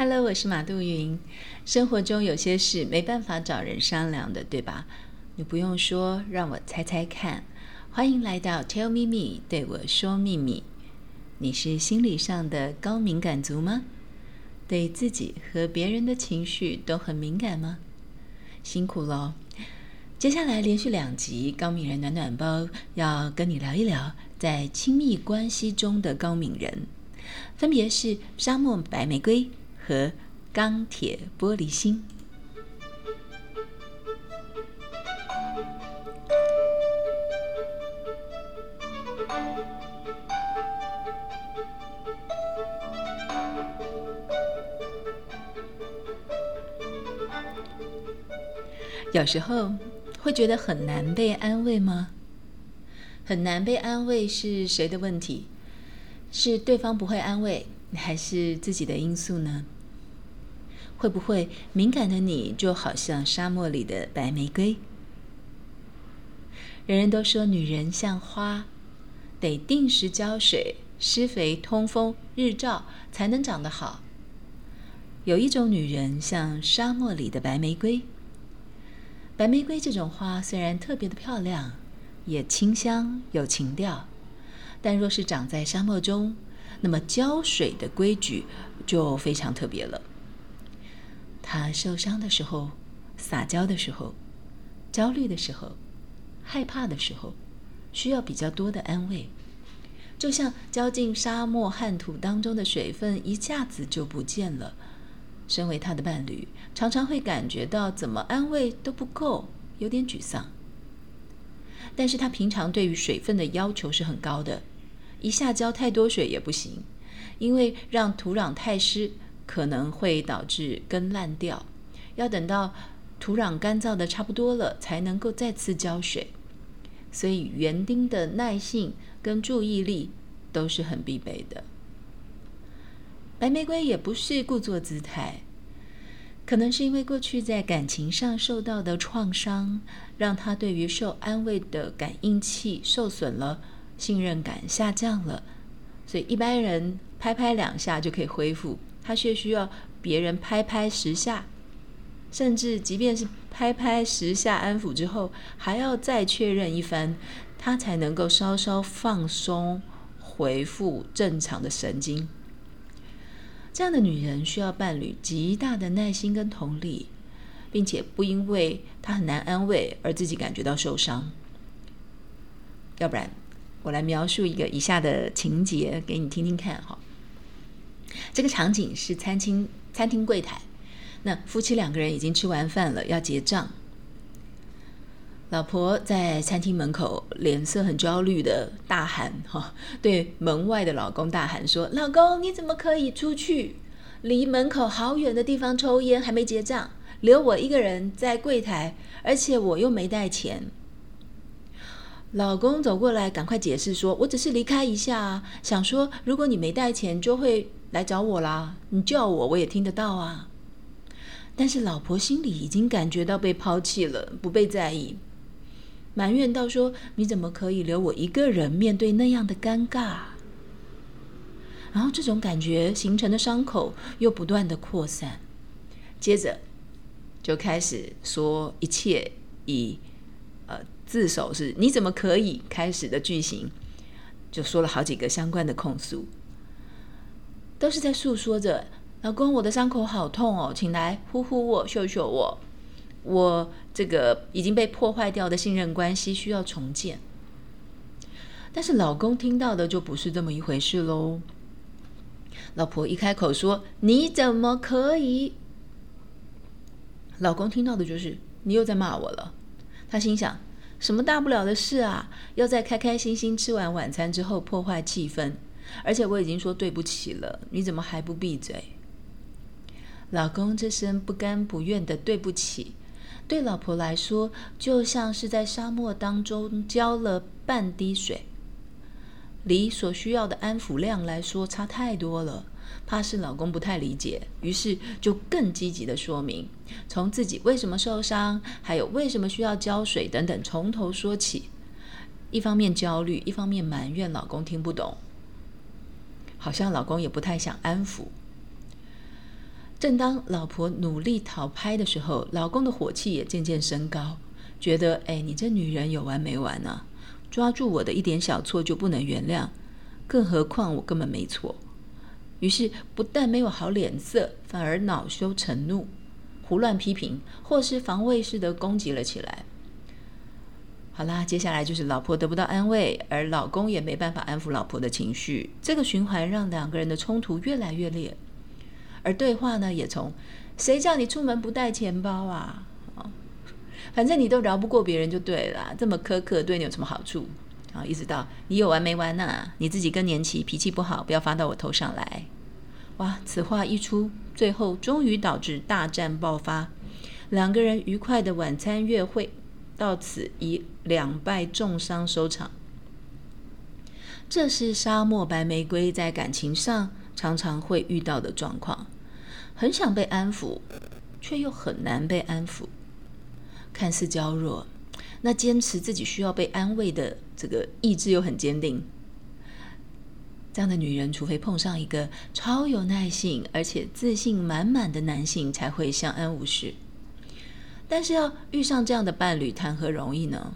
Hello，我是马杜云。生活中有些事没办法找人商量的，对吧？你不用说，让我猜猜看。欢迎来到 Tell Me Me，对我说秘密。你是心理上的高敏感族吗？对自己和别人的情绪都很敏感吗？辛苦喽！接下来连续两集高敏人暖暖包要跟你聊一聊，在亲密关系中的高敏人，分别是沙漠白玫瑰。和钢铁玻璃心。有时候会觉得很难被安慰吗？很难被安慰是谁的问题？是对方不会安慰，还是自己的因素呢？会不会敏感的你就好像沙漠里的白玫瑰？人人都说女人像花，得定时浇水、施肥、通风、日照才能长得好。有一种女人像沙漠里的白玫瑰。白玫瑰这种花虽然特别的漂亮，也清香有情调，但若是长在沙漠中，那么浇水的规矩就非常特别了。他受伤的时候，撒娇的时候，焦虑的时候，害怕的时候，需要比较多的安慰，就像浇进沙漠旱土当中的水分一下子就不见了。身为他的伴侣，常常会感觉到怎么安慰都不够，有点沮丧。但是他平常对于水分的要求是很高的，一下浇太多水也不行，因为让土壤太湿。可能会导致根烂掉，要等到土壤干燥的差不多了，才能够再次浇水。所以园丁的耐性跟注意力都是很必备的。白玫瑰也不是故作姿态，可能是因为过去在感情上受到的创伤，让他对于受安慰的感应器受损了，信任感下降了，所以一般人拍拍两下就可以恢复。他却需要别人拍拍十下，甚至即便是拍拍十下安抚之后，还要再确认一番，他才能够稍稍放松，回复正常的神经。这样的女人需要伴侣极大的耐心跟同理，并且不因为她很难安慰而自己感觉到受伤。要不然，我来描述一个以下的情节给你听听看，哈。这个场景是餐厅餐厅柜台，那夫妻两个人已经吃完饭了，要结账。老婆在餐厅门口脸色很焦虑的大喊：“哈，对门外的老公大喊说，老公你怎么可以出去？离门口好远的地方抽烟，还没结账，留我一个人在柜台，而且我又没带钱。”老公走过来，赶快解释说：“我只是离开一下啊，想说如果你没带钱，就会。”来找我啦！你叫我，我也听得到啊。但是老婆心里已经感觉到被抛弃了，不被在意，埋怨到说：“你怎么可以留我一个人面对那样的尴尬？”然后这种感觉形成的伤口又不断的扩散，接着就开始说一切以呃自首是“你怎么可以”开始的句型，就说了好几个相关的控诉。都是在诉说着，老公，我的伤口好痛哦，请来呼呼我，秀秀我，我这个已经被破坏掉的信任关系需要重建。但是老公听到的就不是这么一回事喽。老婆一开口说：“你怎么可以？”老公听到的就是你又在骂我了。他心想：什么大不了的事啊？要在开开心心吃完晚餐之后破坏气氛？而且我已经说对不起了，你怎么还不闭嘴？老公这声不甘不愿的对不起，对老婆来说就像是在沙漠当中浇了半滴水，离所需要的安抚量来说差太多了。怕是老公不太理解，于是就更积极的说明，从自己为什么受伤，还有为什么需要浇水等等，从头说起。一方面焦虑，一方面埋怨老公听不懂。好像老公也不太想安抚。正当老婆努力讨拍的时候，老公的火气也渐渐升高，觉得哎，你这女人有完没完呢？抓住我的一点小错就不能原谅，更何况我根本没错。于是不但没有好脸色，反而恼羞成怒，胡乱批评或是防卫式的攻击了起来。好啦，接下来就是老婆得不到安慰，而老公也没办法安抚老婆的情绪，这个循环让两个人的冲突越来越烈。而对话呢，也从“谁叫你出门不带钱包啊？”啊，反正你都饶不过别人就对了，这么苛刻对你有什么好处？啊，一直到你有完没完呐？你自己更年期，脾气不好，不要发到我头上来。哇，此话一出，最后终于导致大战爆发，两个人愉快的晚餐约会到此以两败重伤收场。这是沙漠白玫瑰在感情上。常常会遇到的状况，很想被安抚，却又很难被安抚。看似娇弱，那坚持自己需要被安慰的这个意志又很坚定。这样的女人，除非碰上一个超有耐性而且自信满满的男性，才会相安无事。但是要遇上这样的伴侣，谈何容易呢？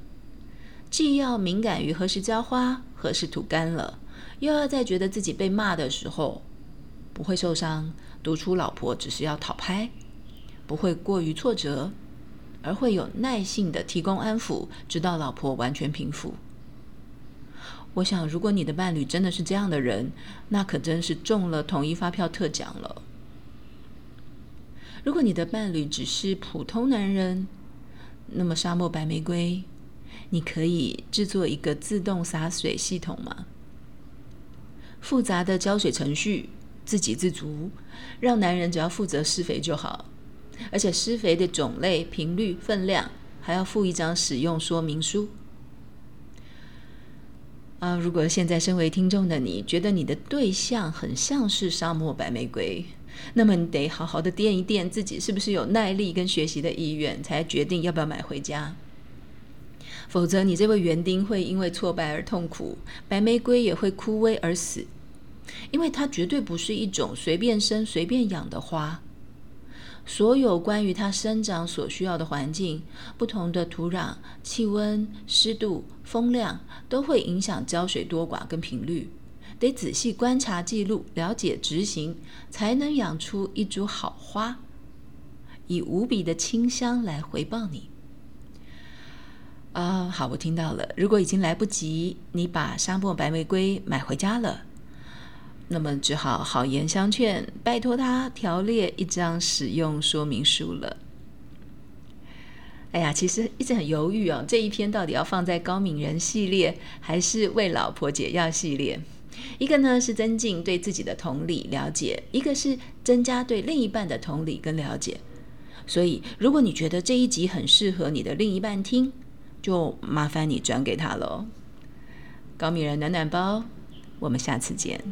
既要敏感于何时浇花、何时吐干了，又要在觉得自己被骂的时候。不会受伤，读出老婆只是要讨拍，不会过于挫折，而会有耐性的提供安抚，直到老婆完全平复。我想，如果你的伴侣真的是这样的人，那可真是中了统一发票特奖了。如果你的伴侣只是普通男人，那么沙漠白玫瑰，你可以制作一个自动洒水系统吗？复杂的浇水程序。自给自足，让男人只要负责施肥就好，而且施肥的种类、频率、分量还要附一张使用说明书。啊，如果现在身为听众的你觉得你的对象很像是沙漠白玫瑰，那么你得好好的掂一掂自己是不是有耐力跟学习的意愿，才决定要不要买回家。否则，你这位园丁会因为挫败而痛苦，白玫瑰也会枯萎而死。因为它绝对不是一种随便生、随便养的花。所有关于它生长所需要的环境、不同的土壤、气温、湿度、风量，都会影响浇水多寡跟频率。得仔细观察、记录、了解、执行，才能养出一株好花，以无比的清香来回报你。啊，好，我听到了。如果已经来不及，你把沙漠白玫瑰买回家了。那么只好好言相劝，拜托他条列一张使用说明书了。哎呀，其实一直很犹豫哦，这一篇到底要放在高敏人系列，还是为老婆解药系列？一个呢是增进对自己的同理了解，一个是增加对另一半的同理跟了解。所以，如果你觉得这一集很适合你的另一半听，就麻烦你转给他喽。高敏人暖暖包，我们下次见。